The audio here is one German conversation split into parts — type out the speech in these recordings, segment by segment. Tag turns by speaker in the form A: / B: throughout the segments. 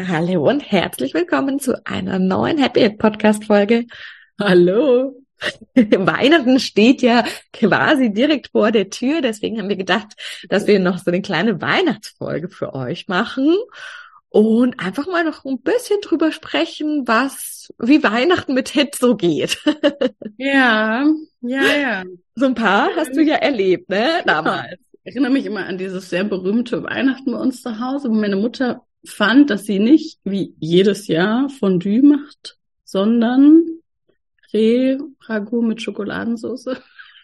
A: Hallo und herzlich willkommen zu einer neuen Happy Hit Podcast Folge. Hallo. Weihnachten steht ja quasi direkt vor der Tür, deswegen haben wir gedacht, dass wir noch so eine kleine Weihnachtsfolge für euch machen und einfach mal noch ein bisschen drüber sprechen, was, wie Weihnachten mit Hit so geht.
B: Ja, ja, ja.
A: So ein paar hast du ja erlebt, ne, damals.
B: Ich erinnere mich immer an dieses sehr berühmte Weihnachten bei uns zu Hause, wo meine Mutter fand, dass sie nicht wie jedes Jahr Fondue macht, sondern Reh-Ragout mit Schokoladensauce.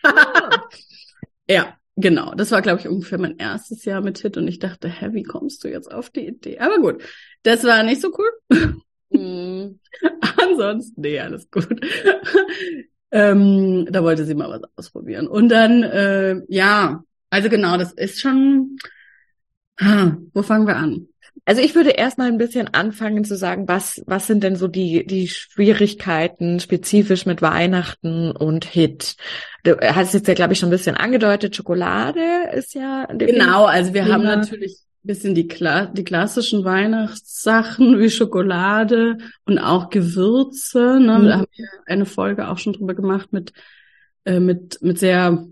B: ja, genau. Das war, glaube ich, ungefähr mein erstes Jahr mit Hit und ich dachte, hä, wie kommst du jetzt auf die Idee? Aber gut, das war nicht so cool. Mm. Ansonsten, nee, alles gut. ähm, da wollte sie mal was ausprobieren. Und dann, äh, ja, also genau, das ist schon. Wo fangen wir an?
A: Also ich würde erstmal ein bisschen anfangen zu sagen, was, was sind denn so die, die Schwierigkeiten spezifisch mit Weihnachten und Hit? Du hast jetzt ja, glaube ich, schon ein bisschen angedeutet, Schokolade ist ja.
B: Genau, also wir haben natürlich ein bisschen die, Kla die klassischen Weihnachtssachen wie Schokolade und auch Gewürze. Ne? Mhm. Da haben wir eine Folge auch schon drüber gemacht mit, äh, mit, mit sehr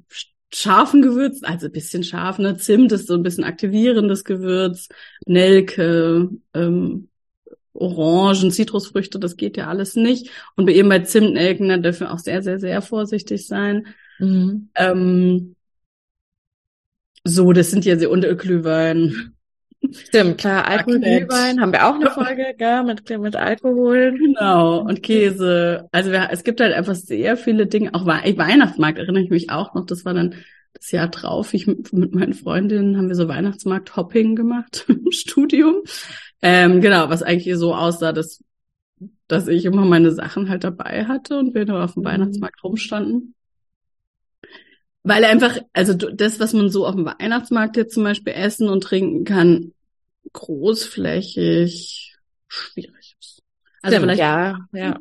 B: scharfen Gewürz, also ein bisschen scharf, ne? Zimt ist so ein bisschen aktivierendes Gewürz, Nelke, ähm, Orangen, Zitrusfrüchte, das geht ja alles nicht. Und eben bei Zimtnelken, da dürfen wir auch sehr, sehr, sehr vorsichtig sein. Mhm. Ähm, so, das sind ja sehr Glühwein.
A: Stimmt, klar, Alkohol, Glühwein, haben wir auch eine Folge, gell, mit, mit Alkohol.
B: Genau, und Käse. Also wir, es gibt halt einfach sehr viele Dinge, auch Weihnachtsmarkt erinnere ich mich auch noch, das war dann das Jahr drauf, ich mit, mit meinen Freundinnen haben wir so Weihnachtsmarkt-Hopping gemacht im Studium. Ähm, genau, was eigentlich so aussah, dass, dass ich immer meine Sachen halt dabei hatte und wir nur auf dem mhm. Weihnachtsmarkt rumstanden. Weil einfach, also das, was man so auf dem Weihnachtsmarkt jetzt zum Beispiel essen und trinken kann, großflächig schwierig ist.
A: Also Stimmt, vielleicht ja, ja.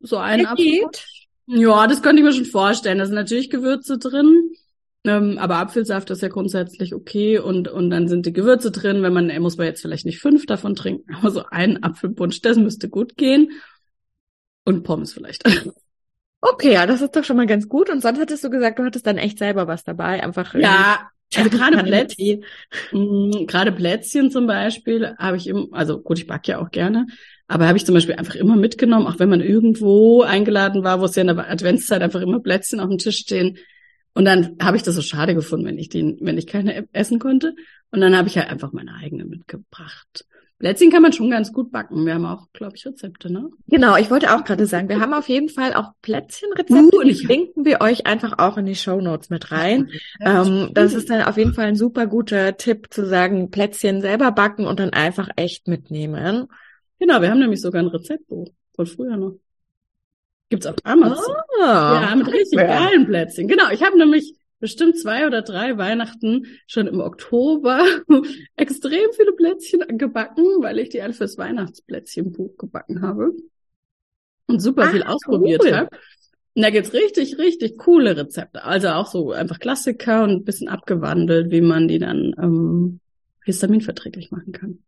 B: So ein Apfel. Ja, das könnte ich mir schon vorstellen. Da sind natürlich Gewürze drin. Ähm, aber Apfelsaft ist ja grundsätzlich okay und, und dann sind die Gewürze drin. Wenn man, muss man jetzt vielleicht nicht fünf davon trinken, aber so einen Apfelbunsch, das müsste gut gehen. Und Pommes vielleicht.
A: Okay, ja, das ist doch schon mal ganz gut. Und sonst hattest du gesagt, du hattest dann echt selber was dabei, einfach.
B: Ja, also gerade Plätzchen, mm, gerade Plätzchen zum Beispiel habe ich im, also gut, ich backe ja auch gerne, aber habe ich zum Beispiel einfach immer mitgenommen, auch wenn man irgendwo eingeladen war, wo es ja in der Adventszeit einfach immer Plätzchen auf dem Tisch stehen. Und dann habe ich das so schade gefunden, wenn ich den, wenn ich keine essen konnte. Und dann habe ich halt einfach meine eigene mitgebracht. Plätzchen kann man schon ganz gut backen. Wir haben auch, glaube ich, Rezepte, ne?
A: Genau, ich wollte auch gerade sagen, wir haben auf jeden Fall auch Plätzchenrezepte. Uh, die verlinken wir euch einfach auch in die Show Notes mit rein. ähm, das ist dann auf jeden Fall ein super guter Tipp zu sagen, Plätzchen selber backen und dann einfach echt mitnehmen.
B: Genau, wir haben nämlich sogar ein Rezeptbuch von früher noch. Gibt's auf Amazon. Ah, ja, mit richtig ja. geilen Plätzchen. Genau, ich habe nämlich bestimmt zwei oder drei Weihnachten schon im Oktober extrem viele Plätzchen gebacken, weil ich die alle fürs Weihnachtsplätzchenbuch gebacken habe und super viel ah, ausprobiert cool. habe. Und da gibt's richtig, richtig coole Rezepte. Also auch so einfach Klassiker und ein bisschen abgewandelt, wie man die dann ähm, histaminverträglich machen kann.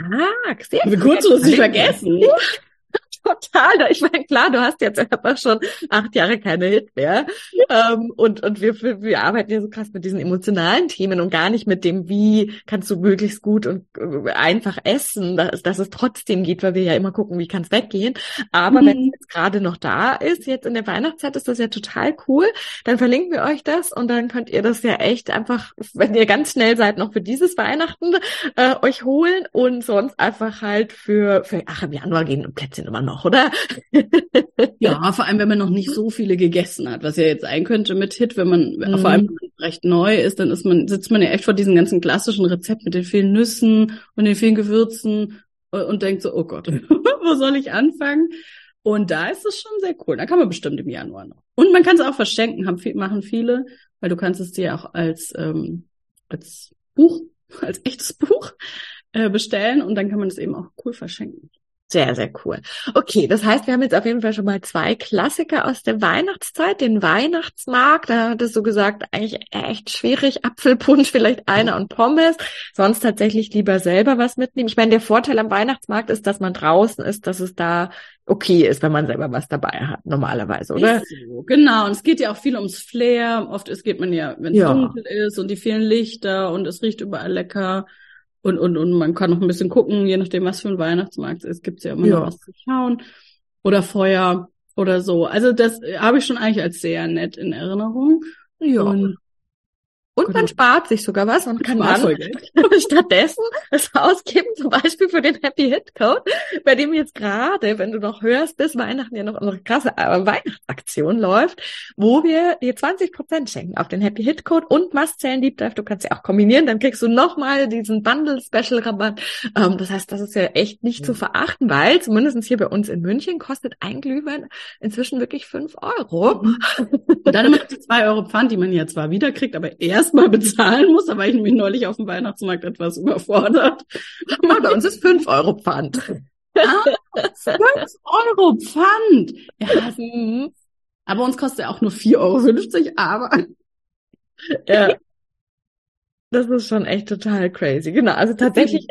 A: Ah, sehr
B: gut, nicht vergessen.
A: Total. Ich meine, klar, du hast jetzt einfach schon acht Jahre keine Hit mehr. Ähm, und und wir, wir arbeiten ja so krass mit diesen emotionalen Themen und gar nicht mit dem, wie kannst du möglichst gut und äh, einfach essen, dass, dass es trotzdem geht, weil wir ja immer gucken, wie kann es weggehen. Aber mhm. wenn es jetzt gerade noch da ist, jetzt in der Weihnachtszeit, ist das ja total cool. Dann verlinken wir euch das und dann könnt ihr das ja echt einfach, wenn ihr ganz schnell seid, noch für dieses Weihnachten äh, euch holen und sonst einfach halt für, für ach, im Januar gehen Plätzchen immer noch, oder?
B: ja, vor allem, wenn man noch nicht so viele gegessen hat, was ja jetzt sein könnte mit Hit, wenn man, mhm. vor allem man recht neu ist, dann ist man, sitzt man ja echt vor diesem ganzen klassischen Rezept mit den vielen Nüssen und den vielen Gewürzen und, und denkt so, oh Gott, wo soll ich anfangen? Und da ist es schon sehr cool. Da kann man bestimmt im Januar noch. Und man kann es auch verschenken, haben, machen viele, weil du kannst es dir auch als, ähm, als Buch, als echtes Buch äh, bestellen und dann kann man es eben auch cool verschenken.
A: Sehr, sehr cool. Okay, das heißt, wir haben jetzt auf jeden Fall schon mal zwei Klassiker aus der Weihnachtszeit. Den Weihnachtsmarkt, da hattest du gesagt, eigentlich echt schwierig. Apfelpunsch vielleicht einer und Pommes. Sonst tatsächlich lieber selber was mitnehmen. Ich meine, der Vorteil am Weihnachtsmarkt ist, dass man draußen ist, dass es da okay ist, wenn man selber was dabei hat, normalerweise, oder?
B: So, genau. Und es geht ja auch viel ums Flair. Oft ist, geht man ja, wenn es ja. dunkel ist und die vielen Lichter und es riecht überall lecker. Und, und, und man kann noch ein bisschen gucken, je nachdem, was für ein Weihnachtsmarkt es ist, gibt es ja immer ja. noch was zu schauen. Oder Feuer oder so. Also das habe ich schon eigentlich als sehr nett in Erinnerung.
A: Ja. Und und man spart sich sogar was und kann dann stattdessen es ausgeben, zum Beispiel für den Happy Hit Code, bei dem jetzt gerade, wenn du noch hörst, bis Weihnachten ja noch unsere krasse äh, Weihnachtsaktion läuft, wo wir dir 20 Prozent schenken auf den Happy Hit Code und Must Zellen Deep Dive. Du kannst ja auch kombinieren, dann kriegst du nochmal diesen Bundle Special Rabatt. Ähm, das heißt, das ist ja echt nicht ja. zu verachten, weil zumindest hier bei uns in München kostet ein Glühwein inzwischen wirklich fünf Euro.
B: Mhm. Und dann immer die zwei Euro Pfand, die man ja zwar wiederkriegt, aber erst erstmal bezahlen muss. Da war ich nämlich neulich auf dem Weihnachtsmarkt etwas überfordert.
A: Ja, bei uns ist fünf Euro Pfand.
B: Ah, 5 Euro Pfand. Ja, mhm. aber uns kostet ja auch nur 4,50 Euro, aber.
A: Ja. Das ist schon echt total crazy. Genau. Also tatsächlich,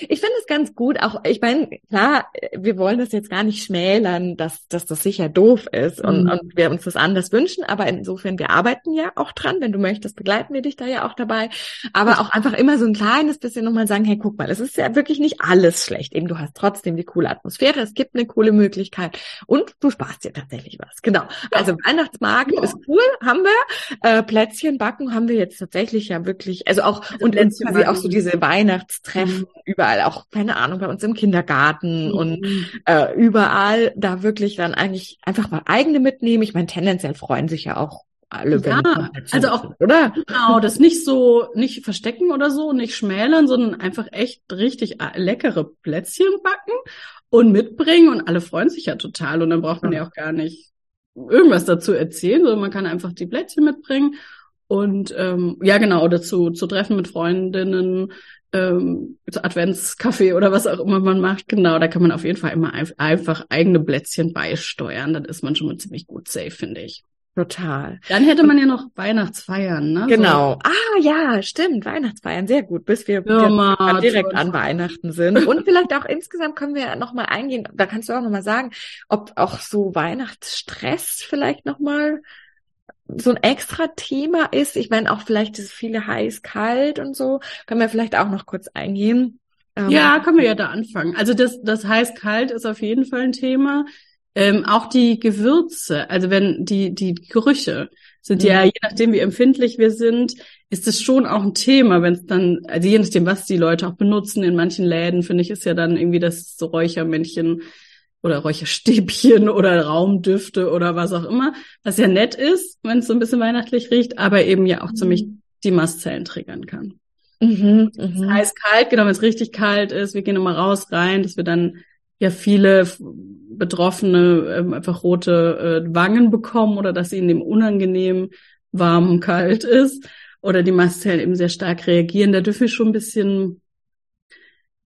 A: ich finde es ganz gut. Auch, ich meine, klar, wir wollen das jetzt gar nicht schmälern, dass, dass das sicher doof ist und, mhm. und wir uns das anders wünschen. Aber insofern, wir arbeiten ja auch dran. Wenn du möchtest, begleiten wir dich da ja auch dabei. Aber auch einfach immer so ein kleines bisschen nochmal sagen, hey, guck mal, es ist ja wirklich nicht alles schlecht. Eben, du hast trotzdem die coole Atmosphäre. Es gibt eine coole Möglichkeit und du sparst dir tatsächlich was. Genau. Also Weihnachtsmarkt ja. ist cool, haben wir. Äh, Plätzchen backen haben wir jetzt tatsächlich ja wirklich wirklich, also auch, also und quasi auch so diese Weihnachtstreffen mhm. Überall, auch, keine Ahnung, bei uns im Kindergarten mhm. und äh, überall da wirklich dann eigentlich einfach mal eigene mitnehmen. Ich meine, tendenziell freuen sich ja auch alle,
B: ja, also auch, oder? Genau, das nicht so, nicht verstecken oder so, nicht schmälern, sondern einfach echt richtig äh, leckere Plätzchen backen und mitbringen und alle freuen sich ja total und dann braucht man ja, ja auch gar nicht irgendwas dazu erzählen, sondern man kann einfach die Plätzchen mitbringen und ähm, ja, genau, dazu zu treffen mit Freundinnen, ähm, Adventskaffee oder was auch immer man macht. Genau, da kann man auf jeden Fall immer ein, einfach eigene Plätzchen beisteuern. Dann ist man schon mal ziemlich gut safe, finde ich.
A: Total.
B: Dann hätte man ja noch Weihnachtsfeiern, ne?
A: Genau. So. Ah ja, stimmt, Weihnachtsfeiern, sehr gut, bis wir ja, direkt an Weihnachten sind. Und vielleicht auch insgesamt können wir nochmal eingehen, da kannst du auch nochmal sagen, ob auch so Weihnachtsstress vielleicht nochmal so ein extra Thema ist. Ich meine, auch vielleicht ist viele heiß, kalt und so. Können wir vielleicht auch noch kurz eingehen.
B: Ähm, ja, können wir ja da anfangen. Also das, das heiß, kalt ist auf jeden Fall ein Thema. Ähm, auch die Gewürze, also wenn die, die Gerüche sind ja, mhm. je nachdem wie empfindlich wir sind, ist es schon auch ein Thema, wenn es dann, also je nachdem, was die Leute auch benutzen, in manchen Läden finde ich, ist ja dann irgendwie das so Räuchermännchen oder Räucherstäbchen oder Raumdüfte oder was auch immer, was ja nett ist, wenn es so ein bisschen weihnachtlich riecht, aber eben ja auch mhm. ziemlich die Mastzellen triggern kann. Mhm, mh. Heiß kalt, genau, wenn es richtig kalt ist, wir gehen immer raus rein, dass wir dann ja viele Betroffene ähm, einfach rote äh, Wangen bekommen oder dass ihnen dem unangenehm warm kalt ist oder die Mastzellen eben sehr stark reagieren. Da dürfen wir schon ein bisschen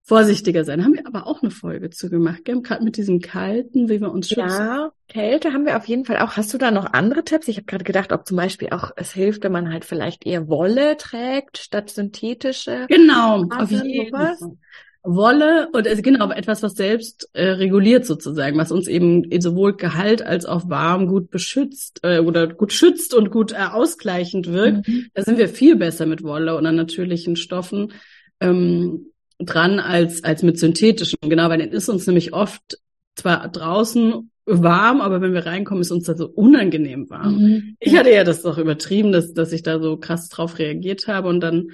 B: vorsichtiger sein. Haben wir aber auch eine Folge zu gemacht, gerade mit diesem Kalten, wie wir uns schützen.
A: Ja, Kälte haben wir auf jeden Fall auch. Hast du da noch andere Tipps? Ich habe gerade gedacht, ob zum Beispiel auch es hilft, wenn man halt vielleicht eher Wolle trägt statt synthetische.
B: Genau, auf jeden Fall. Wolle und also genau etwas, was selbst äh, reguliert sozusagen, was uns eben sowohl Gehalt als auch warm gut beschützt äh, oder gut schützt und gut äh, ausgleichend wirkt. Mhm. Da sind wir viel besser mit Wolle oder natürlichen Stoffen ähm, dran als als mit synthetischen. Genau, weil dann ist uns nämlich oft zwar draußen warm, aber wenn wir reinkommen, ist uns da so unangenehm warm. Mhm. Ich hatte ja das doch übertrieben, dass dass ich da so krass drauf reagiert habe und dann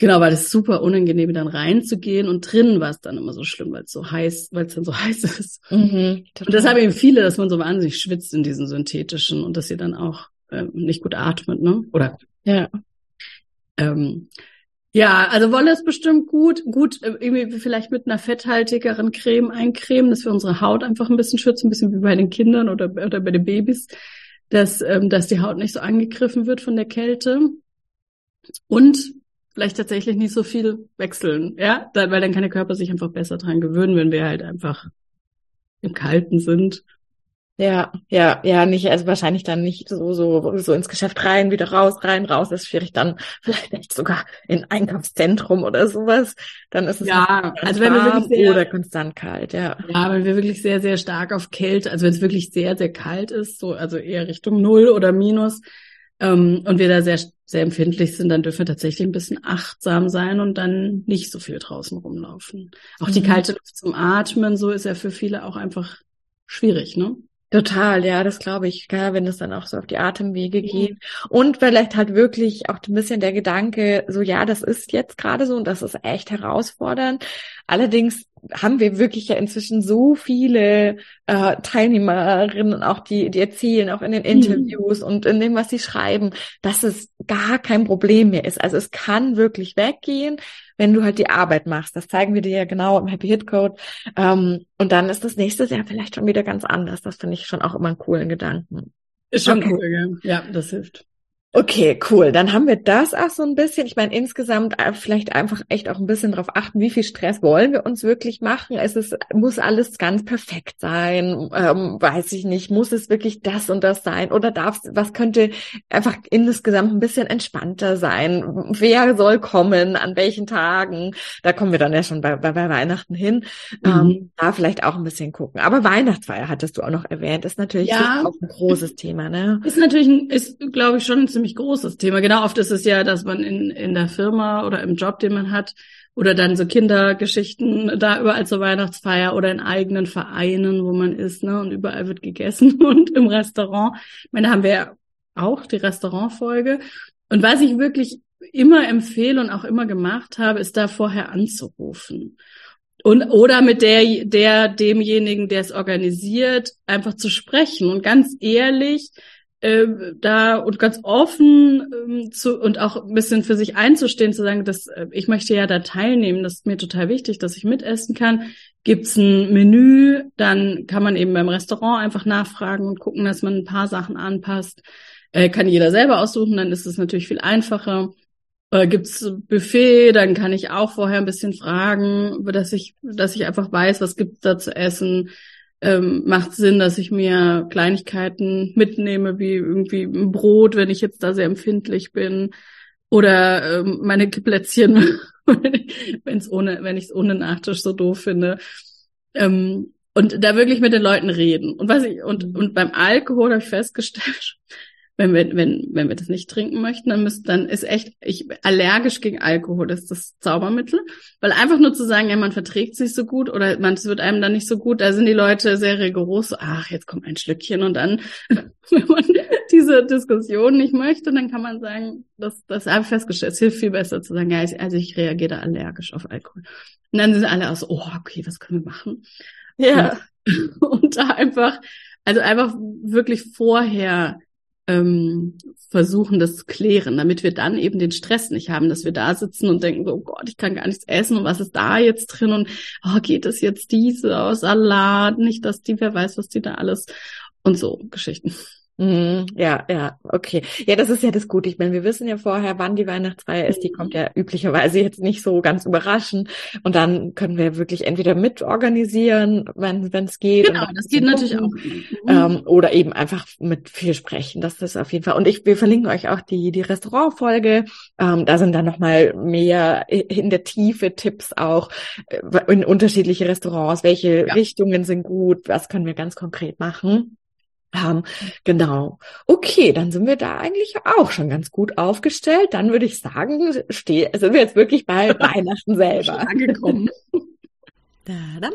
B: Genau, weil es super unangenehm, dann reinzugehen und drinnen war es dann immer so schlimm, weil es so heiß, weil es dann so heiß ist. Mhm, und das haben eben viele, dass man so wahnsinnig schwitzt in diesen synthetischen und dass sie dann auch ähm, nicht gut atmet, ne? Oder ja. Ähm, ja, also Wolle ist bestimmt gut, gut äh, irgendwie vielleicht mit einer fetthaltigeren Creme eincremen, dass wir unsere Haut einfach ein bisschen schützen, ein bisschen wie bei den Kindern oder, oder bei den Babys, dass, ähm, dass die Haut nicht so angegriffen wird von der Kälte. Und vielleicht tatsächlich nicht so viel wechseln, ja, weil dann kann der Körper sich einfach besser dran gewöhnen, wenn wir halt einfach im Kalten sind.
A: Ja, ja, ja, nicht, also wahrscheinlich dann nicht so, so, so ins Geschäft rein, wieder raus, rein, raus, das ist schwierig, dann vielleicht nicht sogar in Einkaufszentrum oder sowas, dann ist es
B: ja, also wenn wir wirklich
A: sehr, oder konstant kalt, ja.
B: Ja, wenn wir wirklich sehr, sehr stark auf Kälte, also wenn es wirklich sehr, sehr kalt ist, so, also eher Richtung Null oder Minus, ähm, und wir da sehr, sehr empfindlich sind, dann dürfen wir tatsächlich ein bisschen achtsam sein und dann nicht so viel draußen rumlaufen. Auch mhm. die kalte Luft zum Atmen, so ist ja für viele auch einfach schwierig, ne?
A: Total, ja, das glaube ich, ja, wenn es dann auch so auf die Atemwege geht. Und vielleicht halt wirklich auch ein bisschen der Gedanke, so ja, das ist jetzt gerade so und das ist echt herausfordernd. Allerdings haben wir wirklich ja inzwischen so viele äh, Teilnehmerinnen, auch die, die erzählen, auch in den mhm. Interviews mhm. und in dem, was sie schreiben, dass es gar kein Problem mehr ist. Also es kann wirklich weggehen, wenn du halt die Arbeit machst. Das zeigen wir dir ja genau im Happy Hit Code. Ähm, und dann ist das nächste Jahr vielleicht schon wieder ganz anders. Das finde ich schon auch immer einen coolen Gedanken.
B: Ist schon okay. cool, ja. ja, das hilft.
A: Okay, cool. Dann haben wir das auch so ein bisschen. Ich meine, insgesamt äh, vielleicht einfach echt auch ein bisschen darauf achten, wie viel Stress wollen wir uns wirklich machen. Es ist, muss alles ganz perfekt sein. Ähm, weiß ich nicht. Muss es wirklich das und das sein? Oder darf was könnte einfach insgesamt ein bisschen entspannter sein? Wer soll kommen? An welchen Tagen? Da kommen wir dann ja schon bei, bei, bei Weihnachten hin. Mhm. Ähm, da vielleicht auch ein bisschen gucken. Aber Weihnachtsfeier hattest du auch noch erwähnt. Ist natürlich ja. auch ein großes Thema, ne?
B: Ist natürlich, ist, glaube ich, schon ziemlich großes Thema. Genau, oft ist es ja, dass man in, in der Firma oder im Job, den man hat, oder dann so Kindergeschichten da überall zur Weihnachtsfeier oder in eigenen Vereinen, wo man ist, ne, und überall wird gegessen und im Restaurant. Ich meine, da haben wir ja auch die Restaurantfolge. Und was ich wirklich immer empfehle und auch immer gemacht habe, ist da vorher anzurufen. Und, oder mit der, der, demjenigen, der es organisiert, einfach zu sprechen und ganz ehrlich äh, da und ganz offen ähm, zu und auch ein bisschen für sich einzustehen, zu sagen, dass äh, ich möchte ja da teilnehmen, das ist mir total wichtig, dass ich mitessen kann. Gibt's ein Menü, dann kann man eben beim Restaurant einfach nachfragen und gucken, dass man ein paar Sachen anpasst. Äh, kann jeder selber aussuchen, dann ist es natürlich viel einfacher. Äh, gibt's Buffet, dann kann ich auch vorher ein bisschen fragen, dass ich, dass ich einfach weiß, was gibt's da zu essen ähm, macht Sinn, dass ich mir Kleinigkeiten mitnehme, wie irgendwie ein Brot, wenn ich jetzt da sehr empfindlich bin, oder ähm, meine Plätzchen, wenn es ohne, wenn ich es ohne Nachtisch so doof finde. Ähm, und da wirklich mit den Leuten reden. Und was ich, und, und beim Alkohol habe ich festgestellt, wenn wir, wenn, wenn wir das nicht trinken möchten, dann müsste, dann ist echt, ich allergisch gegen Alkohol, das ist das Zaubermittel. Weil einfach nur zu sagen, ja, man verträgt sich so gut oder man, es wird einem dann nicht so gut, da sind die Leute sehr rigoros, so, ach, jetzt kommt ein Schlückchen und dann, wenn man diese Diskussion nicht möchte, dann kann man sagen, das, das habe ich festgestellt, es hilft viel besser zu sagen, ja, ich, also ich reagiere da allergisch auf Alkohol. Und dann sind alle auch so, oh, okay, was können wir machen? Ja. Und, und da einfach, also einfach wirklich vorher ähm, versuchen, das zu klären, damit wir dann eben den Stress nicht haben, dass wir da sitzen und denken, oh Gott, ich kann gar nichts essen und was ist da jetzt drin und oh, geht es jetzt diese aus Salat, nicht, dass die, wer weiß, was die da alles und so Geschichten.
A: Mhm, ja, ja, okay. Ja, das ist ja das Gute. Ich meine, wir wissen ja vorher, wann die Weihnachtsfeier ist. Die kommt ja üblicherweise jetzt nicht so ganz überraschend. Und dann können wir wirklich entweder mitorganisieren, wenn es geht.
B: Genau, das geht natürlich auch.
A: Mhm. Ähm, oder eben einfach mit viel sprechen. Das ist auf jeden Fall. Und ich, wir verlinken euch auch die, die Restaurantfolge. Ähm, da sind dann nochmal mehr in der Tiefe Tipps auch äh, in unterschiedliche Restaurants. Welche ja. Richtungen sind gut? Was können wir ganz konkret machen? Ähm, genau. Okay, dann sind wir da eigentlich auch schon ganz gut aufgestellt. Dann würde ich sagen, steh, sind wir jetzt wirklich bei Weihnachten selber
B: angekommen.
A: da, dann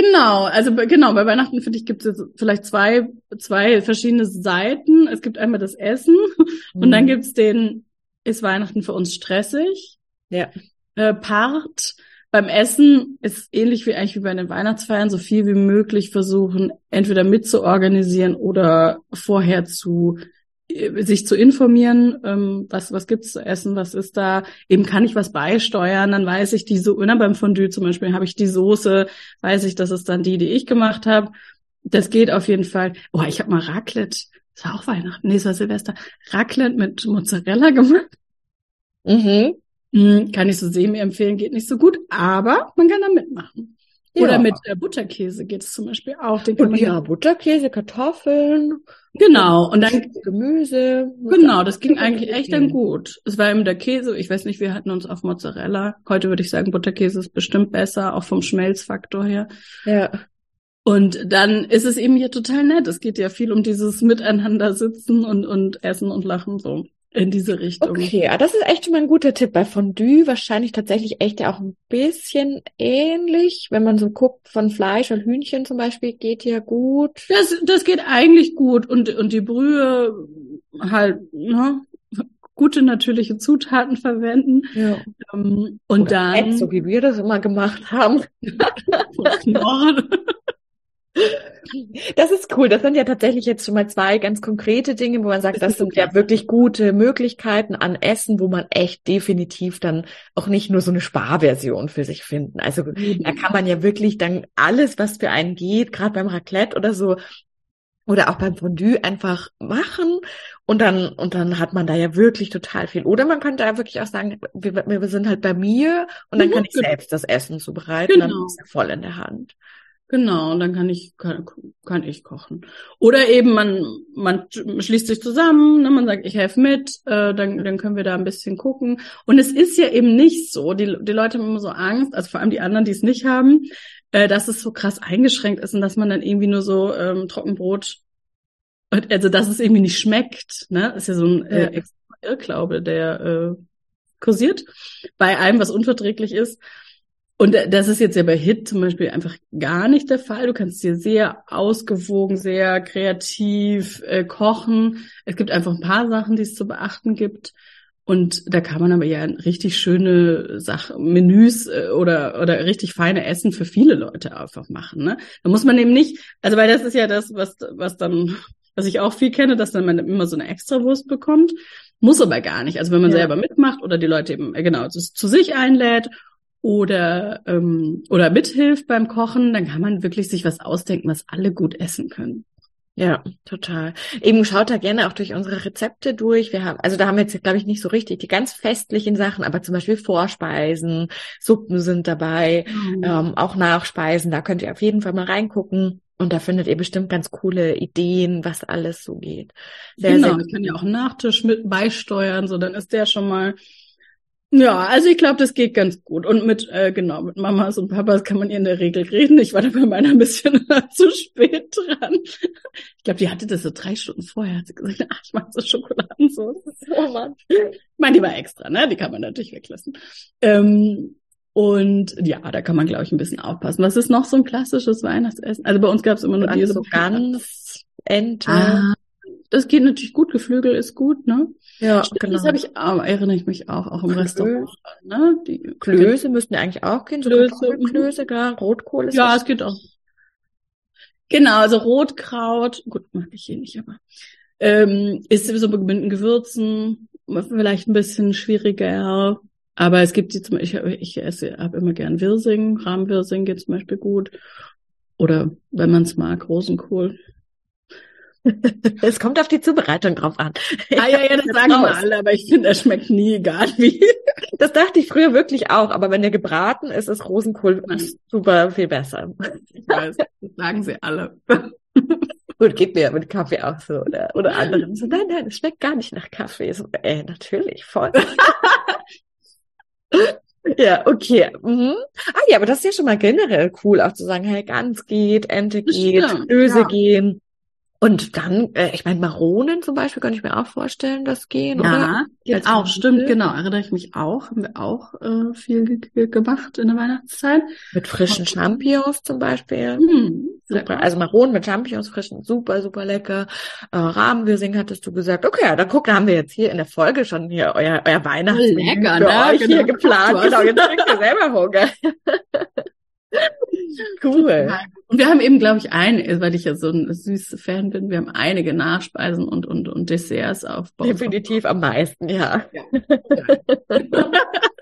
B: Genau, also genau, bei Weihnachten finde ich gibt es vielleicht zwei, zwei verschiedene Seiten. Es gibt einmal das Essen mhm. und dann mhm. gibt es den, ist Weihnachten für uns stressig?
A: Ja.
B: Äh, Part beim Essen ist ähnlich wie eigentlich wie bei den Weihnachtsfeiern, so viel wie möglich versuchen, entweder mitzuorganisieren oder vorher zu sich zu informieren, ähm, was was gibt's zu essen, was ist da, eben kann ich was beisteuern, dann weiß ich die so, ne, beim Fondue zum Beispiel habe ich die Soße, weiß ich, das ist dann die, die ich gemacht habe. Das geht auf jeden Fall. Oh, ich habe mal Raclette, das war auch Weihnachten, nee, das war Silvester, Raclette mit Mozzarella gemacht.
A: Mhm.
B: Hm, kann ich so semi empfehlen, geht nicht so gut, aber man kann da mitmachen. Ja. Oder mit äh, Butterkäse geht es zum Beispiel auch.
A: Den kann und ja, Butterkäse, Kartoffeln.
B: Genau. Und dann
A: Gemüse.
B: Genau, das ging eigentlich echt dann gut. Es war eben der Käse. Ich weiß nicht, wir hatten uns auf Mozzarella. Heute würde ich sagen, Butterkäse ist bestimmt besser, auch vom Schmelzfaktor her.
A: Ja.
B: Und dann ist es eben hier total nett. Es geht ja viel um dieses Miteinander sitzen und, und essen und lachen so in diese Richtung.
A: Okay, ja, das ist echt schon mal ein guter Tipp. Bei Fondue wahrscheinlich tatsächlich echt ja auch ein bisschen ähnlich. Wenn man so guckt, von Fleisch und Hühnchen zum Beispiel geht ja gut.
B: Das, das geht eigentlich gut. Und, und die Brühe halt, ne? gute natürliche Zutaten verwenden.
A: Ja.
B: Ähm, und Oder dann.
A: Fett, so wie wir das immer gemacht haben. Das ist cool. Das sind ja tatsächlich jetzt schon mal zwei ganz konkrete Dinge, wo man sagt, das sind ja wirklich gute Möglichkeiten an Essen, wo man echt definitiv dann auch nicht nur so eine Sparversion für sich finden. Also da kann man ja wirklich dann alles, was für einen geht, gerade beim Raclette oder so, oder auch beim Fondue einfach machen und dann und dann hat man da ja wirklich total viel. Oder man könnte ja wirklich auch sagen, wir, wir sind halt bei mir und dann mhm, kann ich genau. selbst das Essen zubereiten, genau. dann ist ja voll in der Hand.
B: Genau, und dann kann ich kann, kann ich kochen. Oder eben man man schließt sich zusammen, ne, man sagt, ich helfe mit, äh, dann dann können wir da ein bisschen gucken. Und es ist ja eben nicht so, die die Leute haben immer so Angst, also vor allem die anderen, die es nicht haben, äh, dass es so krass eingeschränkt ist und dass man dann irgendwie nur so ähm, Trockenbrot, also dass es irgendwie nicht schmeckt, ne, ist ja so ein äh, Irrglaube, der äh, kursiert bei allem, was unverträglich ist. Und das ist jetzt ja bei Hit zum Beispiel einfach gar nicht der Fall. Du kannst dir sehr ausgewogen, sehr kreativ äh, kochen. Es gibt einfach ein paar Sachen, die es zu beachten gibt. Und da kann man aber ja richtig schöne Sach Menüs äh, oder oder richtig feine Essen für viele Leute einfach machen. Ne? Da muss man eben nicht, also weil das ist ja das, was was dann, was ich auch viel kenne, dass dann man immer so eine Extrawurst bekommt, muss aber gar nicht. Also wenn man ja. selber mitmacht oder die Leute eben äh, genau zu sich einlädt oder ähm, oder mithilft beim Kochen, dann kann man wirklich sich was ausdenken, was alle gut essen können.
A: Ja, total. Eben schaut da gerne auch durch unsere Rezepte durch. Wir haben, also da haben wir jetzt, glaube ich, nicht so richtig die ganz festlichen Sachen, aber zum Beispiel Vorspeisen, Suppen sind dabei, mhm. ähm, auch Nachspeisen. Da könnt ihr auf jeden Fall mal reingucken. Und da findet ihr bestimmt ganz coole Ideen, was alles so geht.
B: Sehr, genau, sehr wir können ja auch einen Nachtisch mit beisteuern, so dann ist der schon mal ja, also ich glaube, das geht ganz gut. Und mit, äh, genau, mit Mamas und Papas kann man in der Regel reden. Ich war da bei meiner ein bisschen zu spät dran. Ich glaube, die hatte das so drei Stunden vorher. Hat sie gesagt, ach, ich mache so Schokoladensauce. Oh Mann. Ich meine, die war extra, ne? Die kann man natürlich weglassen. Ähm, und ja, da kann man, glaube ich, ein bisschen aufpassen. Was ist noch so ein klassisches Weihnachtsessen? Also bei uns gab es immer nur diese.
A: So ganz Ente.
B: Ah, das geht natürlich gut. Geflügel ist gut, ne?
A: Ja, Stimmt, genau.
B: Das habe ich, auch, erinnere ich mich auch, auch im Klöße. Restaurant. Ne?
A: Die Klöße müssten ja eigentlich auch gehen, so Klöße, mhm. Klöße, klar, Rotkohl ist
B: Ja, es geht auch. Genau, also Rotkraut, gut, mag ich hier nicht, aber ähm, ist sowieso mit Gewürzen, vielleicht ein bisschen schwieriger. Aber es gibt die zum Beispiel, ich, ich esse, habe immer gern Wirsing, Rahmwirsing geht zum Beispiel gut. Oder wenn man es mag, Rosenkohl.
A: Es kommt auf die Zubereitung drauf an.
B: Ah, ja, ja, das sagen wir alle, aber ich finde, er schmeckt nie, egal wie.
A: Das dachte ich früher wirklich auch, aber wenn der gebraten ist, ist Rosenkohl Nein. super viel besser.
B: Ich weiß, das sagen sie alle.
A: Gut, geht mir mit Kaffee auch so oder, oder anderen. So, nein, nein, es schmeckt gar nicht nach Kaffee. So, äh, natürlich, voll. Ja, okay. Mhm. Ah ja, aber das ist ja schon mal generell cool, auch zu sagen, hey, Gans geht, Ente geht, Öse ja. gehen. Und dann, äh, ich meine, Maronen zum Beispiel könnte ich mir auch vorstellen, das gehen,
B: ja,
A: oder?
B: Ja, auch, stimmt, genau. Erinnere ich mich auch. Haben wir auch äh, viel gemacht in der Weihnachtszeit.
A: Mit frischen auch. Champignons zum Beispiel. Hm, super. Also Maronen mit Champignons frischen, super, super lecker. Äh, Rahmenwirsing hattest du gesagt. Okay, dann guck, da haben wir jetzt hier in der Folge schon hier euer, euer Weihnachtsmenü
B: lecker,
A: für
B: ne?
A: euch genau. hier geplant. Genau, jetzt kriegt ihr selber Hunger. Cool.
B: Und wir haben eben, glaube ich, ein, weil ich ja so ein süßer Fan bin, wir haben einige Nachspeisen und, und, und Desserts auf
A: Definitiv am meisten, ja. ja.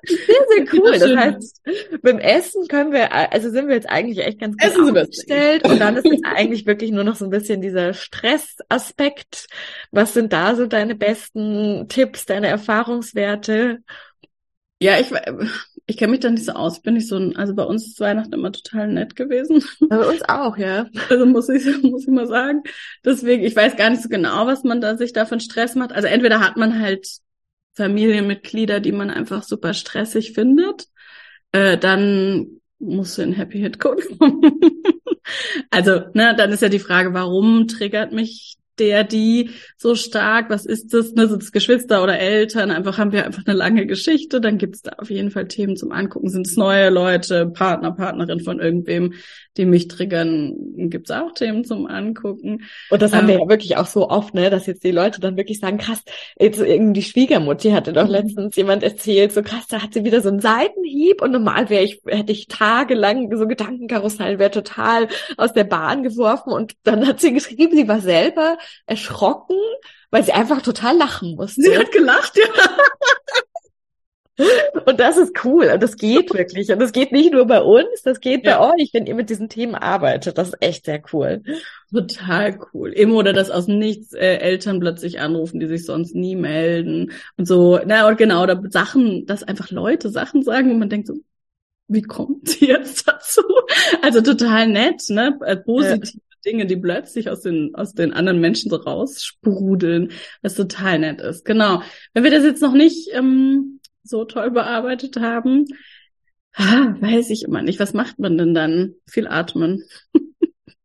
A: sehr, sehr cool. Das, das heißt, beim Essen können wir, also sind wir jetzt eigentlich echt ganz gut Essen aufgestellt. Und dann ist jetzt eigentlich wirklich nur noch so ein bisschen dieser Stressaspekt. Was sind da so deine besten Tipps, deine Erfahrungswerte?
B: Ja, ich, ich kenne mich da nicht so aus. Ich bin nicht so ein, also bei uns ist Weihnachten immer total nett gewesen.
A: Bei uns auch, ja.
B: Also muss ich, muss ich mal sagen. Deswegen, ich weiß gar nicht so genau, was man da sich da einen Stress macht. Also entweder hat man halt Familienmitglieder, die man einfach super stressig findet. Äh, dann musst du in Happy Hit Code kommen. also, ne, dann ist ja die Frage, warum triggert mich der, die so stark, was ist das, ne, sind es Geschwister oder Eltern, einfach haben wir einfach eine lange Geschichte, dann gibt es da auf jeden Fall Themen zum Angucken, sind es neue Leute, Partner, Partnerin von irgendwem, die mich triggern, gibt es auch Themen zum Angucken.
A: Und das haben ähm, wir ja wirklich auch so oft, ne, dass jetzt die Leute dann wirklich sagen, krass, jetzt irgendwie die Schwiegermutti hatte doch mhm. letztens jemand erzählt, so krass, da hat sie wieder so einen Seitenhieb und normal wäre ich, hätte ich tagelang so Gedankenkarussell, wäre total aus der Bahn geworfen und dann hat sie geschrieben, sie war selber erschrocken, weil sie einfach total lachen musste.
B: Sie hat gelacht, ja.
A: Und das ist cool und das geht wirklich. Und das geht nicht nur bei uns, das geht ja. bei euch, wenn ihr mit diesen Themen arbeitet. Das ist echt sehr cool.
B: Total cool. Eben oder dass aus nichts äh, Eltern plötzlich anrufen, die sich sonst nie melden und so. Na und genau, oder Sachen, dass einfach Leute Sachen sagen und man denkt so, wie kommt sie jetzt dazu? Also total nett, ne? Äh, positive ja. Dinge, die plötzlich aus den, aus den anderen Menschen so raussprudeln, was total nett ist. Genau. Wenn wir das jetzt noch nicht ähm, so toll bearbeitet haben, ah, weiß ich immer nicht. Was macht man denn dann? Viel atmen.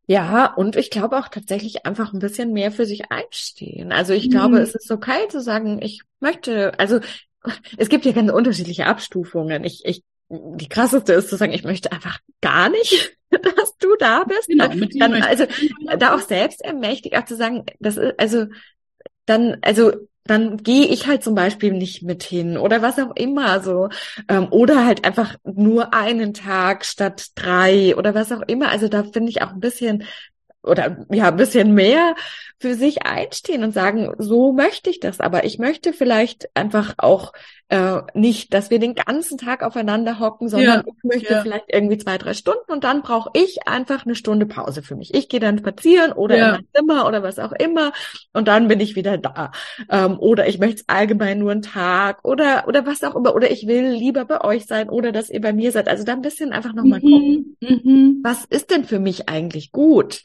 A: Ja, und ich glaube auch tatsächlich einfach ein bisschen mehr für sich einstehen. Also ich glaube, mhm. es ist okay zu sagen, ich möchte, also es gibt ja ganz unterschiedliche Abstufungen. Ich, ich, die krasseste ist zu sagen, ich möchte einfach gar nicht, dass du da bist. Genau, dann, also da auch selbst ermächtigt, auch zu sagen, das ist, also dann, also dann gehe ich halt zum Beispiel nicht mit hin oder was auch immer so. Ähm, oder halt einfach nur einen Tag statt drei oder was auch immer. Also da finde ich auch ein bisschen oder ja, ein bisschen mehr für sich einstehen und sagen, so möchte ich das, aber ich möchte vielleicht einfach auch äh, nicht, dass wir den ganzen Tag aufeinander hocken, sondern ja, ich möchte ja. vielleicht irgendwie zwei, drei Stunden und dann brauche ich einfach eine Stunde Pause für mich. Ich gehe dann spazieren oder ja. in mein Zimmer oder was auch immer und dann bin ich wieder da. Ähm, oder ich möchte allgemein nur einen Tag oder oder was auch immer. Oder ich will lieber bei euch sein oder dass ihr bei mir seid. Also da ein bisschen einfach nochmal mhm. gucken, mhm. was ist denn für mich eigentlich gut?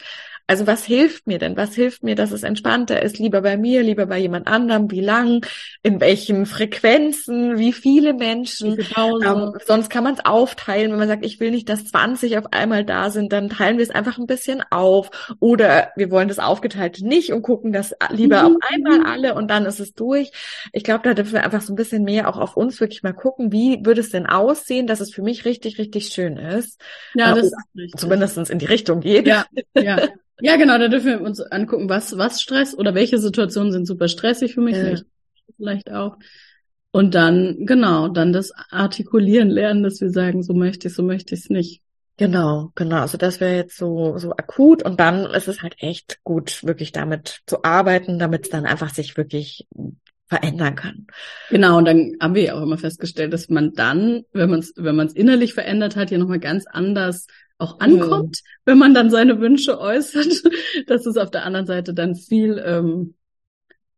A: Also was hilft mir denn? Was hilft mir, dass es entspannter ist? Lieber bei mir, lieber bei jemand anderem? Wie lang? In welchen Frequenzen? Wie viele Menschen? Ähm, sonst kann man es aufteilen. Wenn man sagt, ich will nicht, dass 20 auf einmal da sind, dann teilen wir es einfach ein bisschen auf. Oder wir wollen das aufgeteilt nicht und gucken das lieber mhm. auf einmal alle und dann ist es durch. Ich glaube, da dürfen wir einfach so ein bisschen mehr auch auf uns wirklich mal gucken, wie würde es denn aussehen, dass es für mich richtig, richtig schön ist.
B: Ja, äh, das ist
A: zumindest in die Richtung geht.
B: Ja, ja. Ja, genau, da dürfen wir uns angucken, was, was Stress oder welche Situationen sind super stressig für mich, ja. vielleicht auch. Und dann, genau, dann das Artikulieren lernen, dass wir sagen, so möchte ich, so möchte ich es nicht.
A: Genau, genau. Also das wäre jetzt so, so akut und dann ist es halt echt gut, wirklich damit zu arbeiten, damit es dann einfach sich wirklich verändern kann.
B: Genau, und dann haben wir ja auch immer festgestellt, dass man dann, wenn man es wenn man es innerlich verändert hat, ja nochmal ganz anders auch ankommt, mhm. wenn man dann seine Wünsche äußert, dass es auf der anderen Seite dann viel ähm,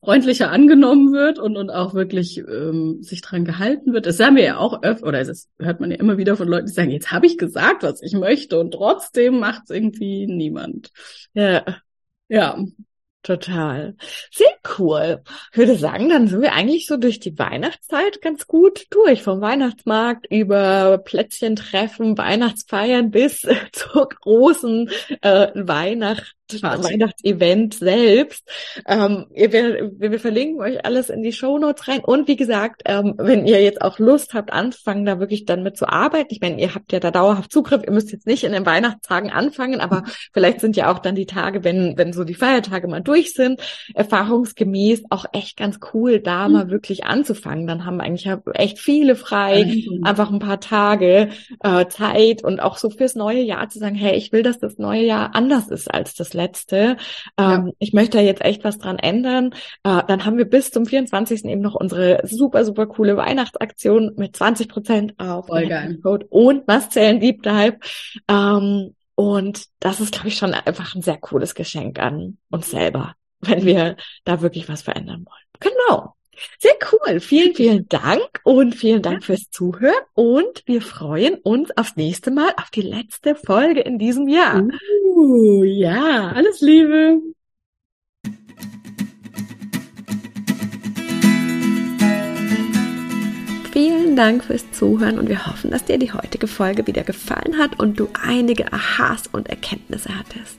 B: freundlicher angenommen wird und, und auch wirklich ähm, sich dran gehalten wird. Das haben wir ja auch öfter, oder das hört man ja immer wieder von Leuten, die sagen, jetzt habe ich gesagt, was ich möchte und trotzdem macht es irgendwie niemand.
A: Ja. Ja, Total. Sehr cool. Ich würde sagen, dann sind wir eigentlich so durch die Weihnachtszeit ganz gut durch. Vom Weihnachtsmarkt über Plätzchentreffen, Weihnachtsfeiern bis zur großen äh, Weihnacht Weihnachtsevent selbst. Ähm, wir, wir, verlinken euch alles in die Show Notes rein. Und wie gesagt, ähm, wenn ihr jetzt auch Lust habt, anfangen, da wirklich dann mit zu arbeiten. Ich meine, ihr habt ja da dauerhaft Zugriff. Ihr müsst jetzt nicht in den Weihnachtstagen anfangen, aber vielleicht sind ja auch dann die Tage, wenn, wenn so die Feiertage mal durch sind, erfahrungsgemäß auch echt ganz cool, da mhm. mal wirklich anzufangen. Dann haben eigentlich echt viele frei, mhm. einfach ein paar Tage äh, Zeit und auch so fürs neue Jahr zu sagen, hey, ich will, dass das neue Jahr anders ist als das letzte. Ähm, ja. Ich möchte da jetzt echt was dran ändern. Äh, dann haben wir bis zum 24. eben noch unsere super, super coole Weihnachtsaktion mit 20 Prozent auf Code und Mastzellen Deep Dive. Ähm, und das ist, glaube ich, schon einfach ein sehr cooles Geschenk an uns selber, wenn wir da wirklich was verändern wollen. Genau. Sehr cool. Vielen, vielen Dank und vielen Dank fürs Zuhören. Und wir freuen uns aufs nächste Mal, auf die letzte Folge in diesem Jahr.
B: Uh, ja, alles Liebe.
A: Vielen Dank fürs Zuhören und wir hoffen, dass dir die heutige Folge wieder gefallen hat und du einige Aha's und Erkenntnisse hattest.